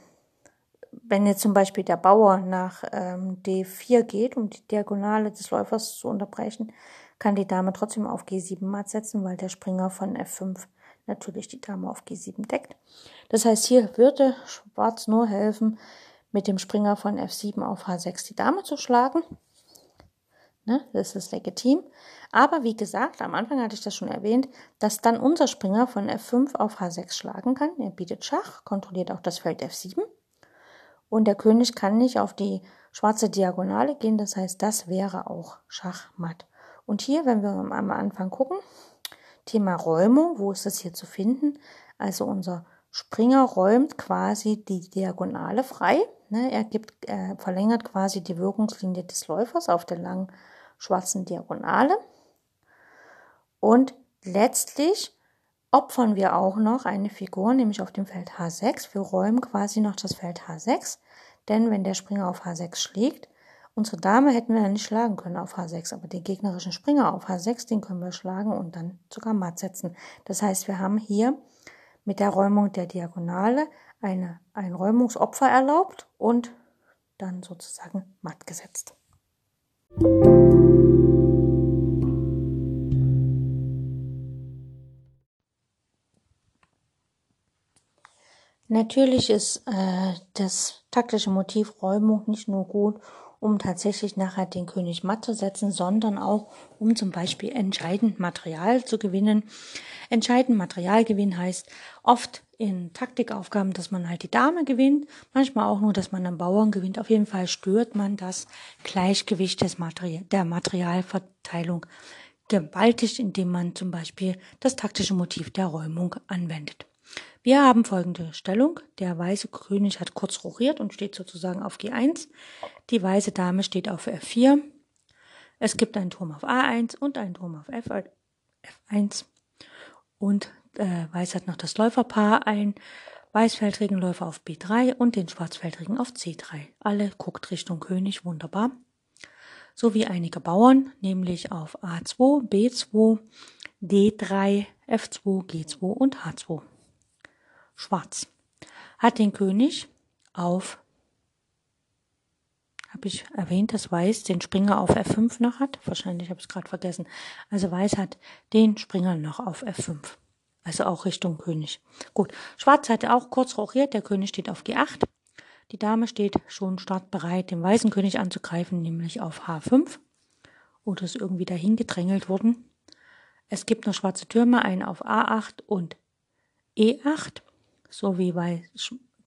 wenn jetzt zum Beispiel der Bauer nach ähm, D4 geht, um die Diagonale des Läufers zu unterbrechen, kann die Dame trotzdem auf G7 matt setzen, weil der Springer von F5 natürlich die Dame auf G7 deckt. Das heißt, hier würde Schwarz nur helfen, mit dem Springer von F7 auf H6 die Dame zu schlagen. Ne, das ist legitim. Aber wie gesagt, am Anfang hatte ich das schon erwähnt, dass dann unser Springer von F5 auf H6 schlagen kann. Er bietet Schach, kontrolliert auch das Feld F7. Und der König kann nicht auf die schwarze Diagonale gehen. Das heißt, das wäre auch Schachmatt. Und hier, wenn wir am Anfang gucken, Thema Räumung, wo ist das hier zu finden? Also unser Springer räumt quasi die Diagonale frei. Ne, er, gibt, er verlängert quasi die Wirkungslinie des Läufers auf der langen schwarzen Diagonale. Und letztlich opfern wir auch noch eine Figur, nämlich auf dem Feld H6. Wir räumen quasi noch das Feld H6, denn wenn der Springer auf H6 schlägt, unsere Dame hätten wir ja nicht schlagen können auf H6, aber den gegnerischen Springer auf H6, den können wir schlagen und dann sogar matt setzen. Das heißt, wir haben hier mit der Räumung der Diagonale eine, ein Räumungsopfer erlaubt und dann sozusagen matt gesetzt. Natürlich ist äh, das taktische Motiv Räumung nicht nur gut, um tatsächlich nachher den König matt zu setzen, sondern auch um zum Beispiel entscheidend Material zu gewinnen. Entscheidend Materialgewinn heißt oft in Taktikaufgaben, dass man halt die Dame gewinnt, manchmal auch nur, dass man einen Bauern gewinnt. Auf jeden Fall stört man das Gleichgewicht des Material, der Materialverteilung gewaltig, indem man zum Beispiel das taktische Motiv der Räumung anwendet. Wir haben folgende Stellung. Der weiße König hat kurz rochiert und steht sozusagen auf G1. Die weiße Dame steht auf F4. Es gibt einen Turm auf A1 und einen Turm auf F, F1. Und äh, Weiß hat noch das Läuferpaar, ein weißfeldrigen Läufer auf B3 und den schwarzfeldrigen auf C3. Alle guckt Richtung König, wunderbar. Sowie einige Bauern, nämlich auf A2, B2, D3, F2, G2 und H2 schwarz. Hat den König auf, habe ich erwähnt, dass Weiß den Springer auf F5 noch hat. Wahrscheinlich habe ich es gerade vergessen. Also Weiß hat den Springer noch auf F5. Also auch Richtung König. Gut, Schwarz hatte auch kurz rochiert. Der König steht auf G8. Die Dame steht schon startbereit, den weißen König anzugreifen, nämlich auf H5. Oder ist irgendwie dahin gedrängelt worden. Es gibt noch schwarze Türme, einen auf A8 und E8 so wie bei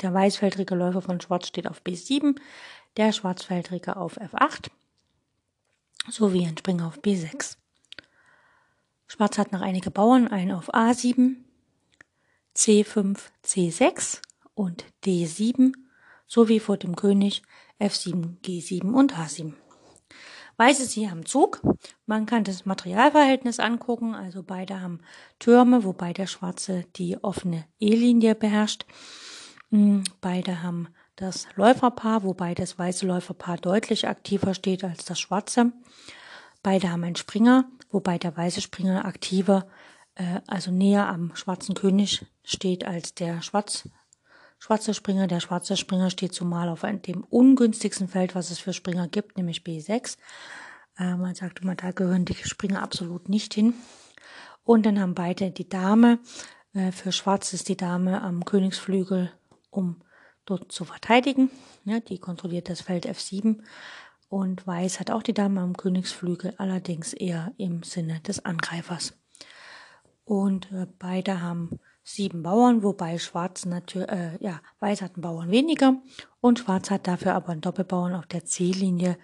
der weißfeldrige Läufer von Schwarz steht auf B7, der schwarzfeldrige auf F8. sowie ein Springer auf B6. Schwarz hat noch einige Bauern, einen auf A7, C5, C6 und D7 sowie vor dem König F7, G7 und H7. Weiß ist hier am Zug. Man kann das Materialverhältnis angucken. Also beide haben Türme, wobei der Schwarze die offene E-Linie beherrscht. Hm, beide haben das Läuferpaar, wobei das weiße Läuferpaar deutlich aktiver steht als das schwarze. Beide haben einen Springer, wobei der weiße Springer aktiver, äh, also näher am schwarzen König steht als der schwarz schwarze Springer. Der schwarze Springer steht zumal auf dem ungünstigsten Feld, was es für Springer gibt, nämlich B6. Äh, man sagt immer, da gehören die Springer absolut nicht hin. Und dann haben beide die Dame. Äh, für Schwarz ist die Dame am Königsflügel, um dort zu verteidigen. Ja, die kontrolliert das Feld F7. Und Weiß hat auch die Dame am Königsflügel, allerdings eher im Sinne des Angreifers. Und äh, beide haben sieben Bauern, wobei Schwarz natürlich, äh, ja, Weiß hat einen Bauern weniger und Schwarz hat dafür aber einen Doppelbauern auf der C-Linie,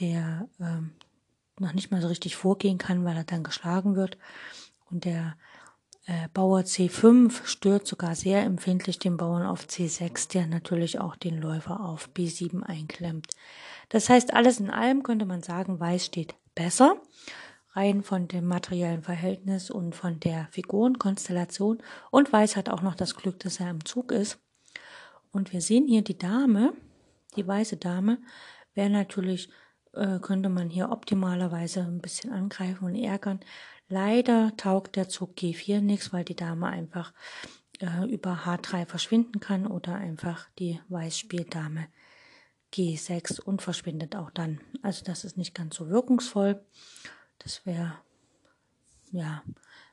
der ähm, noch nicht mal so richtig vorgehen kann, weil er dann geschlagen wird. Und der äh, Bauer C5 stört sogar sehr empfindlich den Bauern auf C6, der natürlich auch den Läufer auf B7 einklemmt. Das heißt, alles in allem könnte man sagen, Weiß steht besser rein von dem materiellen Verhältnis und von der Figurenkonstellation. Und Weiß hat auch noch das Glück, dass er im Zug ist. Und wir sehen hier die Dame, die weiße Dame, wäre natürlich, äh, könnte man hier optimalerweise ein bisschen angreifen und ärgern. Leider taugt der Zug G4 nichts, weil die Dame einfach äh, über H3 verschwinden kann oder einfach die Weißspieldame G6 und verschwindet auch dann. Also das ist nicht ganz so wirkungsvoll. Das wäre, ja,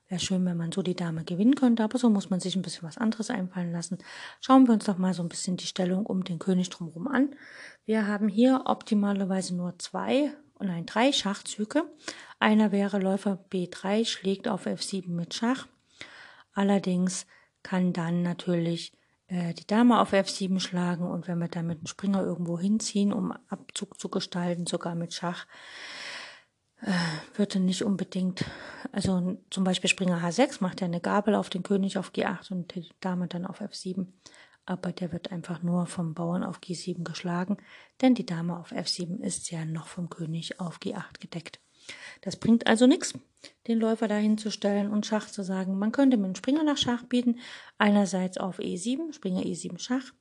wäre schön, wenn man so die Dame gewinnen könnte, aber so muss man sich ein bisschen was anderes einfallen lassen. Schauen wir uns doch mal so ein bisschen die Stellung um den König drumherum an. Wir haben hier optimalerweise nur zwei, und ein drei Schachzüge. Einer wäre Läufer B3 schlägt auf F7 mit Schach. Allerdings kann dann natürlich äh, die Dame auf F7 schlagen und wenn wir dann mit dem Springer irgendwo hinziehen, um Abzug zu gestalten, sogar mit Schach, äh, würde nicht unbedingt, also zum Beispiel Springer H6 macht er eine Gabel auf den König auf G8 und die Dame dann auf F7. Aber der wird einfach nur vom Bauern auf G7 geschlagen, denn die Dame auf F7 ist ja noch vom König auf G8 gedeckt. Das bringt also nichts, den Läufer dahin zu stellen und Schach zu sagen. Man könnte mit dem Springer nach Schach bieten, einerseits auf E7, Springer E7 Schach,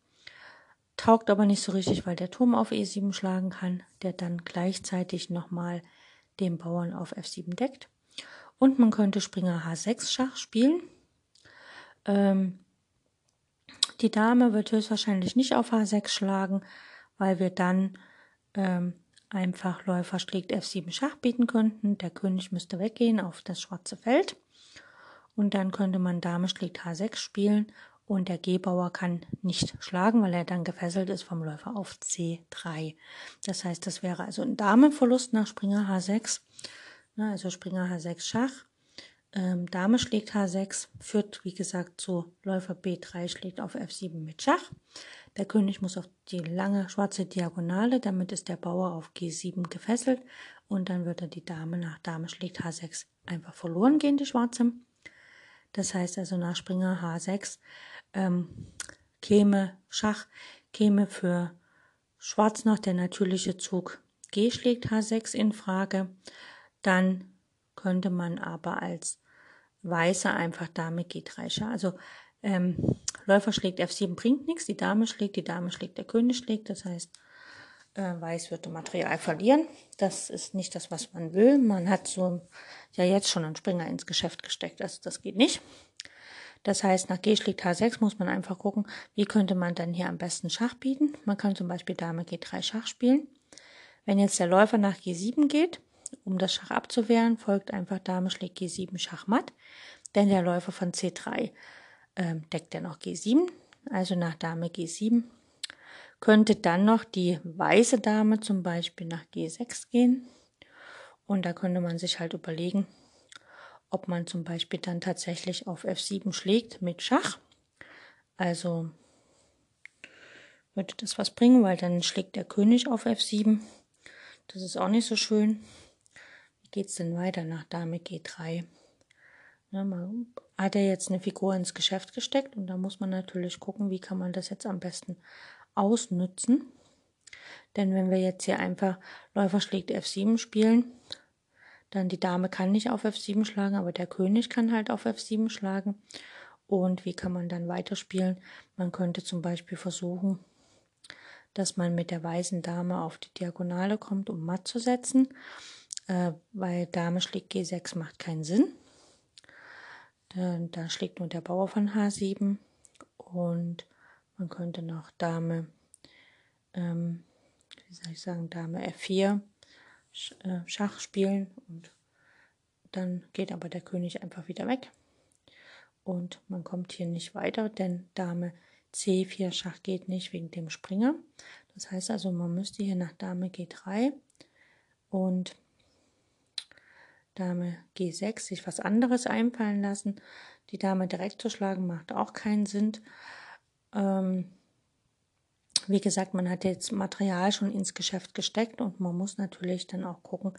taugt aber nicht so richtig, weil der Turm auf E7 schlagen kann, der dann gleichzeitig nochmal den Bauern auf F7 deckt. Und man könnte Springer H6 Schach spielen. Ähm, die Dame wird höchstwahrscheinlich nicht auf H6 schlagen, weil wir dann ähm, einfach Läufer schlägt F7 Schach bieten könnten. Der König müsste weggehen auf das schwarze Feld. Und dann könnte man Dame schlägt H6 spielen und der G-Bauer kann nicht schlagen, weil er dann gefesselt ist vom Läufer auf C3. Das heißt, das wäre also ein Damenverlust nach Springer H6. Also Springer H6 Schach. Ähm, Dame schlägt H6, führt wie gesagt zu Läufer B3 schlägt auf F7 mit Schach. Der König muss auf die lange schwarze Diagonale, damit ist der Bauer auf G7 gefesselt und dann wird er die Dame nach Dame schlägt H6 einfach verloren gehen, die schwarze. Das heißt also nach Springer H6 ähm, käme Schach, käme für Schwarz noch der natürliche Zug G schlägt H6 in Frage. Dann könnte man aber als Weißer einfach Dame G3 Schach. Also ähm, Läufer schlägt F7 bringt nichts, die Dame schlägt, die Dame schlägt, der König schlägt. Das heißt, äh, Weiß würde Material verlieren. Das ist nicht das, was man will. Man hat so ja jetzt schon einen Springer ins Geschäft gesteckt, also das geht nicht. Das heißt, nach G schlägt H6 muss man einfach gucken, wie könnte man dann hier am besten Schach bieten. Man kann zum Beispiel Dame G3 Schach spielen. Wenn jetzt der Läufer nach G7 geht, um das Schach abzuwehren, folgt einfach Dame schlägt G7 Schachmatt, denn der Läufer von C3 äh, deckt ja noch G7, also nach Dame G7 könnte dann noch die weiße Dame zum Beispiel nach G6 gehen. Und da könnte man sich halt überlegen, ob man zum Beispiel dann tatsächlich auf F7 schlägt mit Schach. Also würde das was bringen, weil dann schlägt der König auf F7. Das ist auch nicht so schön. geht es denn weiter nach Dame G3? Ja, man hat ja jetzt eine Figur ins Geschäft gesteckt und da muss man natürlich gucken, wie kann man das jetzt am besten ausnutzen. Denn wenn wir jetzt hier einfach Läufer schlägt F7 spielen, dann die Dame kann nicht auf F7 schlagen, aber der König kann halt auf F7 schlagen. Und wie kann man dann weiterspielen? Man könnte zum Beispiel versuchen, dass man mit der weißen Dame auf die Diagonale kommt, um matt zu setzen, äh, weil Dame schlägt G6 macht keinen Sinn. Dann, da schlägt nur der Bauer von H7 und man könnte noch Dame, ähm, wie soll ich sagen, Dame F4 äh, Schach spielen und dann geht aber der König einfach wieder weg und man kommt hier nicht weiter, denn Dame C4 Schach geht nicht wegen dem Springer. Das heißt also, man müsste hier nach Dame G3 und Dame G6 sich was anderes einfallen lassen. Die Dame direkt zu schlagen macht auch keinen Sinn. Ähm, wie gesagt, man hat jetzt Material schon ins Geschäft gesteckt und man muss natürlich dann auch gucken,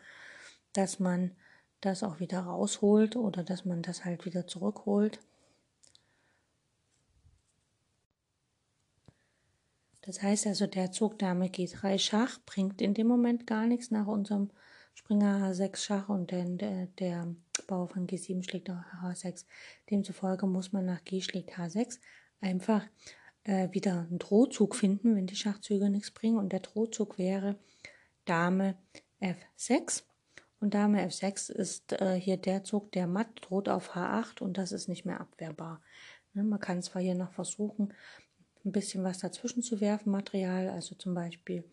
dass man das auch wieder rausholt oder dass man das halt wieder zurückholt. Das heißt also, der Zug Dame G3 Schach bringt in dem Moment gar nichts nach unserem Springer H6 Schach und dann der, der Bauer von G7 schlägt auf H6. Demzufolge muss man nach G schlägt H6 einfach äh, wieder einen Drohzug finden, wenn die Schachzüge nichts bringen. Und der Drohzug wäre Dame F6. Und Dame F6 ist äh, hier der Zug, der matt droht auf H8 und das ist nicht mehr abwehrbar. Ne, man kann zwar hier noch versuchen, ein bisschen was dazwischen zu werfen, Material, also zum Beispiel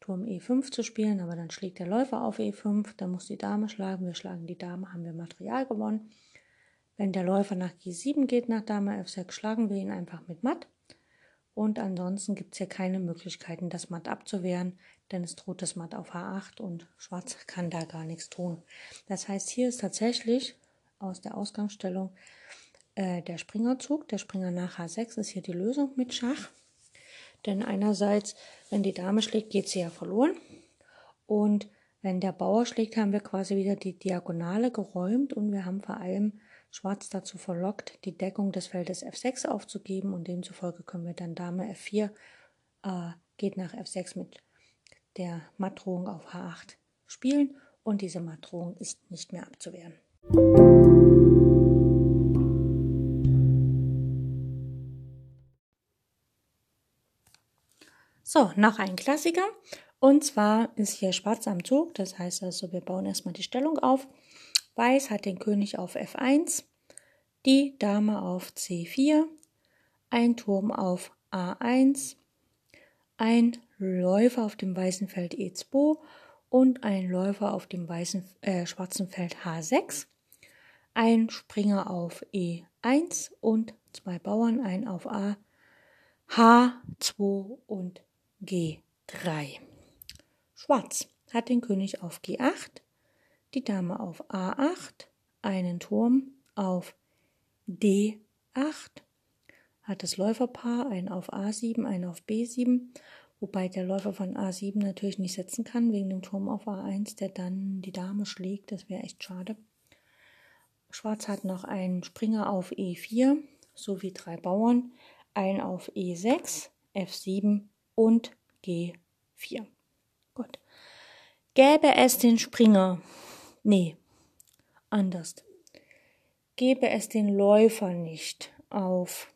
Turm E5 zu spielen, aber dann schlägt der Läufer auf E5, dann muss die Dame schlagen, wir schlagen die Dame, haben wir Material gewonnen. Wenn der Läufer nach G7 geht, nach Dame F6, schlagen wir ihn einfach mit Matt. Und ansonsten gibt es hier keine Möglichkeiten, das Matt abzuwehren, denn es droht das Matt auf H8 und Schwarz kann da gar nichts tun. Das heißt, hier ist tatsächlich aus der Ausgangsstellung äh, der Springerzug. Der Springer nach H6 ist hier die Lösung mit Schach. Denn einerseits, wenn die Dame schlägt, geht sie ja verloren. Und wenn der Bauer schlägt, haben wir quasi wieder die Diagonale geräumt und wir haben vor allem Schwarz dazu verlockt, die Deckung des Feldes F6 aufzugeben und demzufolge können wir dann Dame F4 äh, geht nach F6 mit der Mattdrohung auf H8 spielen und diese Mattdrohung ist nicht mehr abzuwehren. So, noch ein Klassiker. Und zwar ist hier Schwarz am Zug. Das heißt also, wir bauen erstmal die Stellung auf. Weiß hat den König auf F1, die Dame auf C4, ein Turm auf A1, ein Läufer auf dem weißen Feld E2 und ein Läufer auf dem weißen, äh, schwarzen Feld H6, ein Springer auf E1 und zwei Bauern, ein auf A, H2 und G3. Schwarz hat den König auf G8, die Dame auf A8, einen Turm auf D8, hat das Läuferpaar, einen auf A7, einen auf B7, wobei der Läufer von A7 natürlich nicht setzen kann, wegen dem Turm auf A1, der dann die Dame schlägt, das wäre echt schade. Schwarz hat noch einen Springer auf E4 sowie drei Bauern, einen auf E6, F7 und G4. Gut. Gäbe es den Springer, nee, anders. Gäbe es den Läufer nicht auf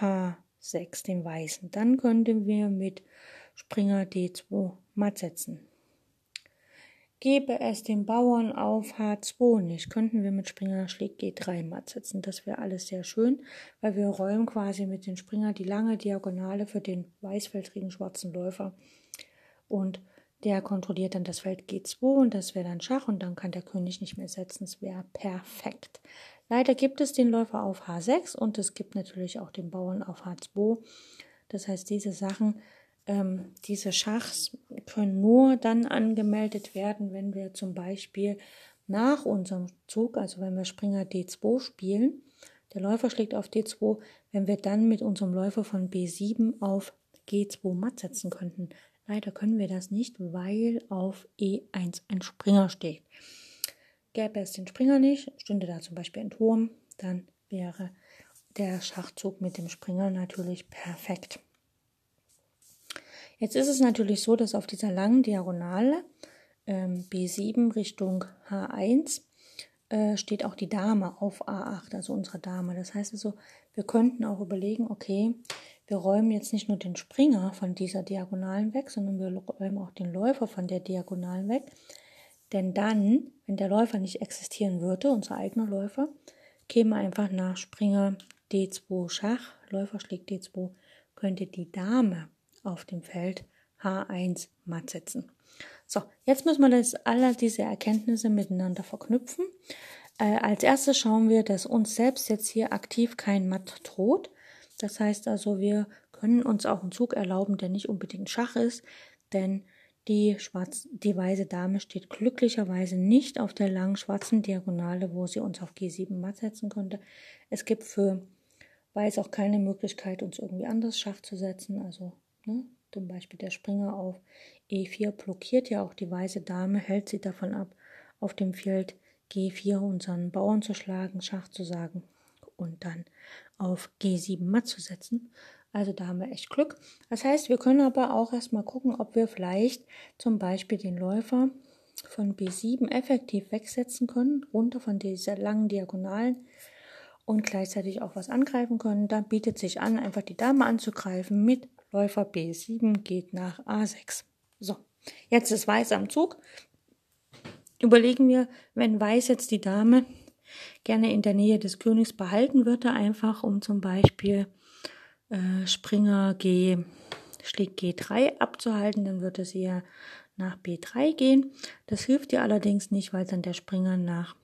H6, den weißen, dann könnten wir mit Springer D2 matt setzen. Gäbe es den Bauern auf H2 nicht, könnten wir mit Springer schlägt G3 matt setzen. Das wäre alles sehr schön, weil wir räumen quasi mit dem Springer die lange Diagonale für den weißfeldrigen schwarzen Läufer. Und der kontrolliert dann das Feld G2 und das wäre dann Schach und dann kann der König nicht mehr setzen. Es wäre perfekt. Leider gibt es den Läufer auf H6 und es gibt natürlich auch den Bauern auf H2. Das heißt, diese Sachen ähm, diese Schachs können nur dann angemeldet werden, wenn wir zum Beispiel nach unserem Zug, also wenn wir Springer D2 spielen, der Läufer schlägt auf D2, wenn wir dann mit unserem Läufer von B7 auf G2 matt setzen könnten. Leider können wir das nicht, weil auf E1 ein Springer steht. Gäbe es den Springer nicht, stünde da zum Beispiel ein Turm, dann wäre der Schachzug mit dem Springer natürlich perfekt. Jetzt ist es natürlich so, dass auf dieser langen Diagonale ähm, B7 Richtung H1 äh, steht auch die Dame auf A8, also unsere Dame. Das heißt also, wir könnten auch überlegen, okay, wir räumen jetzt nicht nur den Springer von dieser Diagonalen weg, sondern wir räumen auch den Läufer von der Diagonalen weg. Denn dann, wenn der Läufer nicht existieren würde, unser eigener Läufer, käme einfach nach Springer D2 Schach, Läufer schlägt D2, könnte die Dame auf dem Feld H1 matt setzen. So, jetzt müssen wir das, alle diese Erkenntnisse miteinander verknüpfen. Äh, als erstes schauen wir, dass uns selbst jetzt hier aktiv kein Matt droht. Das heißt also, wir können uns auch einen Zug erlauben, der nicht unbedingt Schach ist, denn die, schwarz, die weiße Dame steht glücklicherweise nicht auf der langen schwarzen Diagonale, wo sie uns auf G7 matt setzen könnte. Es gibt für Weiß auch keine Möglichkeit, uns irgendwie anders Schach zu setzen. Also ne, zum Beispiel der Springer auf E4 blockiert ja auch die weiße Dame, hält sie davon ab, auf dem Feld G4 unseren Bauern zu schlagen, Schach zu sagen und dann auf G7 matt zu setzen. Also da haben wir echt Glück. Das heißt, wir können aber auch erstmal gucken, ob wir vielleicht zum Beispiel den Läufer von B7 effektiv wegsetzen können, runter von dieser langen Diagonalen und gleichzeitig auch was angreifen können. Da bietet sich an, einfach die Dame anzugreifen mit Läufer B7 geht nach A6. So, jetzt ist Weiß am Zug. Überlegen wir, wenn Weiß jetzt die Dame gerne in der Nähe des Königs behalten würde, einfach um zum Beispiel äh, Springer G schlägt G3 abzuhalten, dann würde sie ja nach B3 gehen. Das hilft ihr allerdings nicht, weil dann der Springer nach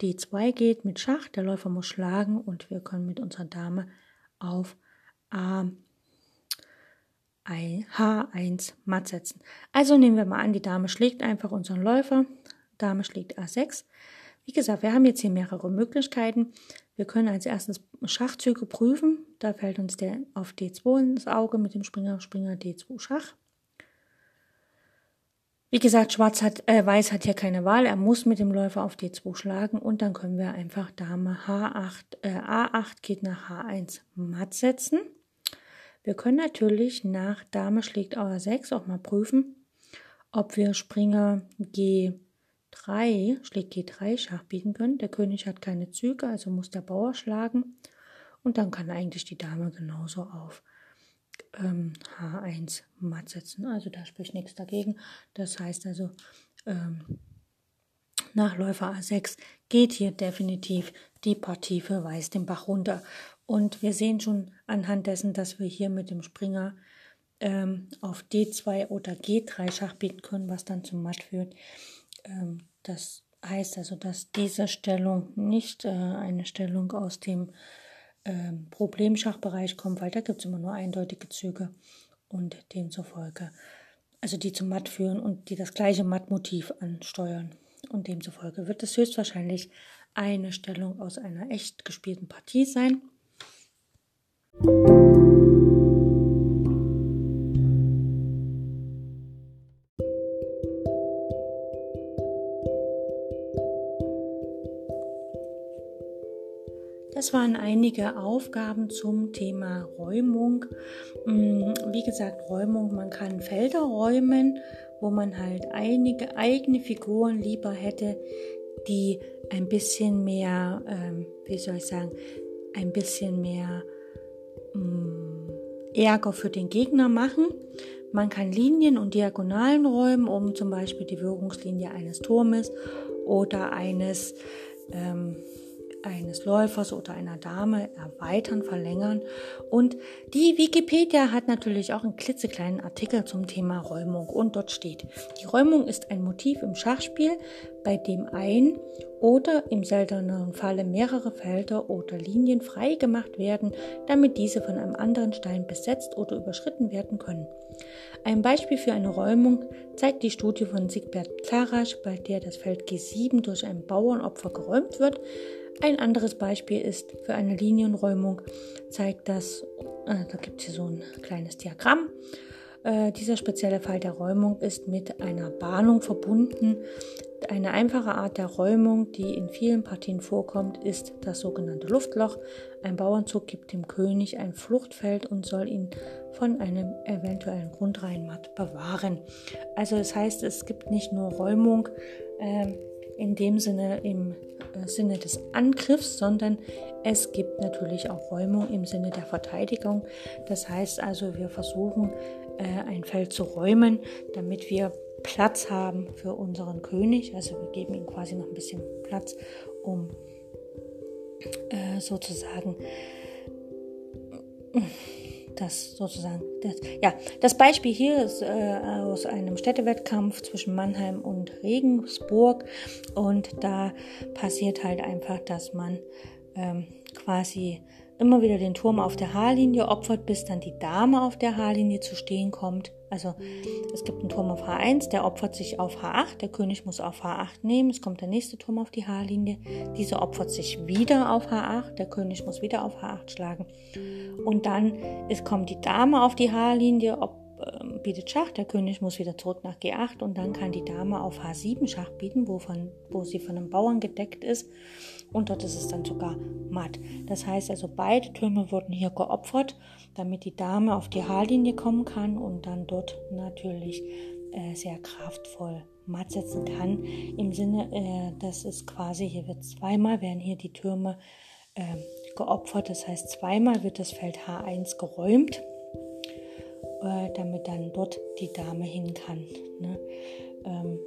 D2 geht mit Schach. Der Läufer muss schlagen und wir können mit unserer Dame auf A H1 matt setzen. Also nehmen wir mal an, die Dame schlägt einfach unseren Läufer. Dame schlägt A6. Wie gesagt, wir haben jetzt hier mehrere Möglichkeiten. Wir können als erstes Schachzüge prüfen. Da fällt uns der auf D2 ins Auge mit dem Springer, Springer D2 Schach. Wie gesagt, Schwarz hat, äh, Weiß hat hier keine Wahl. Er muss mit dem Läufer auf D2 schlagen und dann können wir einfach Dame H8, äh, A8 geht nach H1 matt setzen. Wir können natürlich nach Dame schlägt A6 auch mal prüfen, ob wir Springer G3, schlägt G3 Schach bieten können. Der König hat keine Züge, also muss der Bauer schlagen. Und dann kann eigentlich die Dame genauso auf ähm, H1 matt setzen. Also da spricht nichts dagegen. Das heißt also, ähm, nach Läufer A6 geht hier definitiv die Partie für Weiß den Bach runter. Und wir sehen schon anhand dessen, dass wir hier mit dem Springer ähm, auf D2 oder G3 Schach bieten können, was dann zum Matt führt. Ähm, das heißt also, dass diese Stellung nicht äh, eine Stellung aus dem ähm, Problemschachbereich kommt, weil da gibt es immer nur eindeutige Züge und demzufolge, also die zum Matt führen und die das gleiche Mattmotiv ansteuern. Und demzufolge wird es höchstwahrscheinlich eine Stellung aus einer echt gespielten Partie sein. Das waren einige Aufgaben zum Thema Räumung. Mm, wie gesagt, Räumung, man kann Felder räumen, wo man halt einige eigene Figuren lieber hätte, die ein bisschen mehr, ähm, wie soll ich sagen, ein bisschen mehr Mm, Ärger für den Gegner machen. Man kann Linien und Diagonalen räumen, um zum Beispiel die Wirkungslinie eines Turmes oder eines ähm, eines Läufers oder einer Dame erweitern, verlängern. Und die Wikipedia hat natürlich auch einen klitzekleinen Artikel zum Thema Räumung. Und dort steht, die Räumung ist ein Motiv im Schachspiel, bei dem ein oder im selteneren Falle mehrere Felder oder Linien frei gemacht werden, damit diese von einem anderen Stein besetzt oder überschritten werden können. Ein Beispiel für eine Räumung zeigt die Studie von Sigbert Klarasch, bei der das Feld G7 durch ein Bauernopfer geräumt wird. Ein anderes Beispiel ist für eine Linienräumung, zeigt das, äh, da gibt es hier so ein kleines Diagramm, Äh, dieser spezielle Fall der Räumung ist mit einer Bahnung verbunden. Eine einfache Art der Räumung, die in vielen Partien vorkommt, ist das sogenannte Luftloch. Ein Bauernzug gibt dem König ein Fluchtfeld und soll ihn von einem eventuellen Grundreinmatt bewahren. Also das heißt, es gibt nicht nur Räumung äh, in dem Sinne im äh, Sinne des Angriffs, sondern es gibt natürlich auch Räumung im Sinne der Verteidigung. Das heißt also, wir versuchen äh, ein Feld zu räumen, damit wir Platz haben für unseren König. Also wir geben ihm quasi noch ein bisschen Platz, um äh, sozusagen das sozusagen das, ja das Beispiel hier ist äh, aus einem Städtewettkampf zwischen Mannheim und Regensburg und da passiert halt einfach, dass man ähm, quasi immer wieder den Turm auf der H-Linie opfert, bis dann die Dame auf der H-Linie zu stehen kommt. Also es gibt einen Turm auf H1, der opfert sich auf H8, der König muss auf H8 nehmen, es kommt der nächste Turm auf die H-Linie, dieser opfert sich wieder auf H8, der König muss wieder auf H8 schlagen. Und dann es kommt die Dame auf die H-Linie, bietet Schach, der König muss wieder zurück nach G8 und dann kann die Dame auf H7 Schach bieten, wo, von, wo sie von einem Bauern gedeckt ist und dort ist es dann sogar matt. Das heißt also, beide Türme wurden hier geopfert, damit die Dame auf die H-Linie kommen kann und dann dort natürlich äh, sehr kraftvoll matt setzen kann. Im Sinne, äh, das ist quasi, hier wird zweimal, werden hier die Türme äh, geopfert, das heißt zweimal wird das Feld H1 geräumt äh, damit dann dort die Dame hin kann. Ne? Ähm,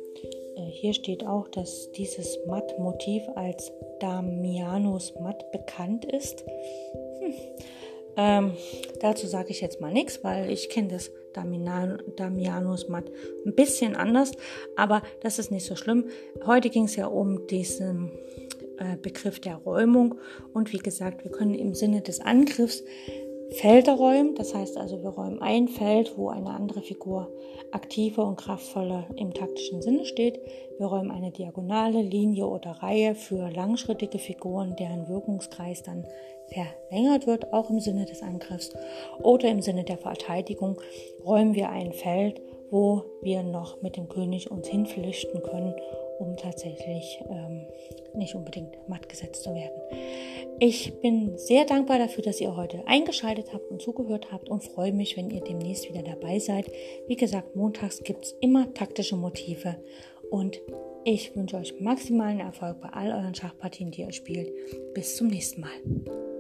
äh, hier steht auch, dass dieses Matt-Motiv als Damianus Matt bekannt ist. Hm. Ähm, dazu sage ich jetzt mal nichts, weil ich kenne das Damianus Matt ein bisschen anders, aber das ist nicht so schlimm. Heute ging es ja um diesen äh, Begriff der Räumung und wie gesagt, wir können im Sinne des Angriffs Felder räumen. Das heißt also, wir räumen ein Feld, wo eine andere Figur aktiver und kraftvoller im taktischen Sinne steht. Wir räumen eine diagonale Linie oder Reihe für langschrittige Figuren, deren Wirkungskreis dann verlängert wird, auch im Sinne des Angriffs. Oder im Sinne der Verteidigung räumen wir ein Feld, wo wir noch mit dem König uns hinflüchten können, um tatsächlich ähm, nicht unbedingt matt gesetzt zu werden. Ich bin sehr dankbar dafür, dass ihr heute eingeschaltet habt und zugehört habt und freue mich, wenn ihr demnächst wieder dabei seid. Wie gesagt, montags gibt es immer taktische Motive und ich wünsche euch maximalen Erfolg bei all euren Schachpartien, die ihr spielt. Bis zum nächsten Mal.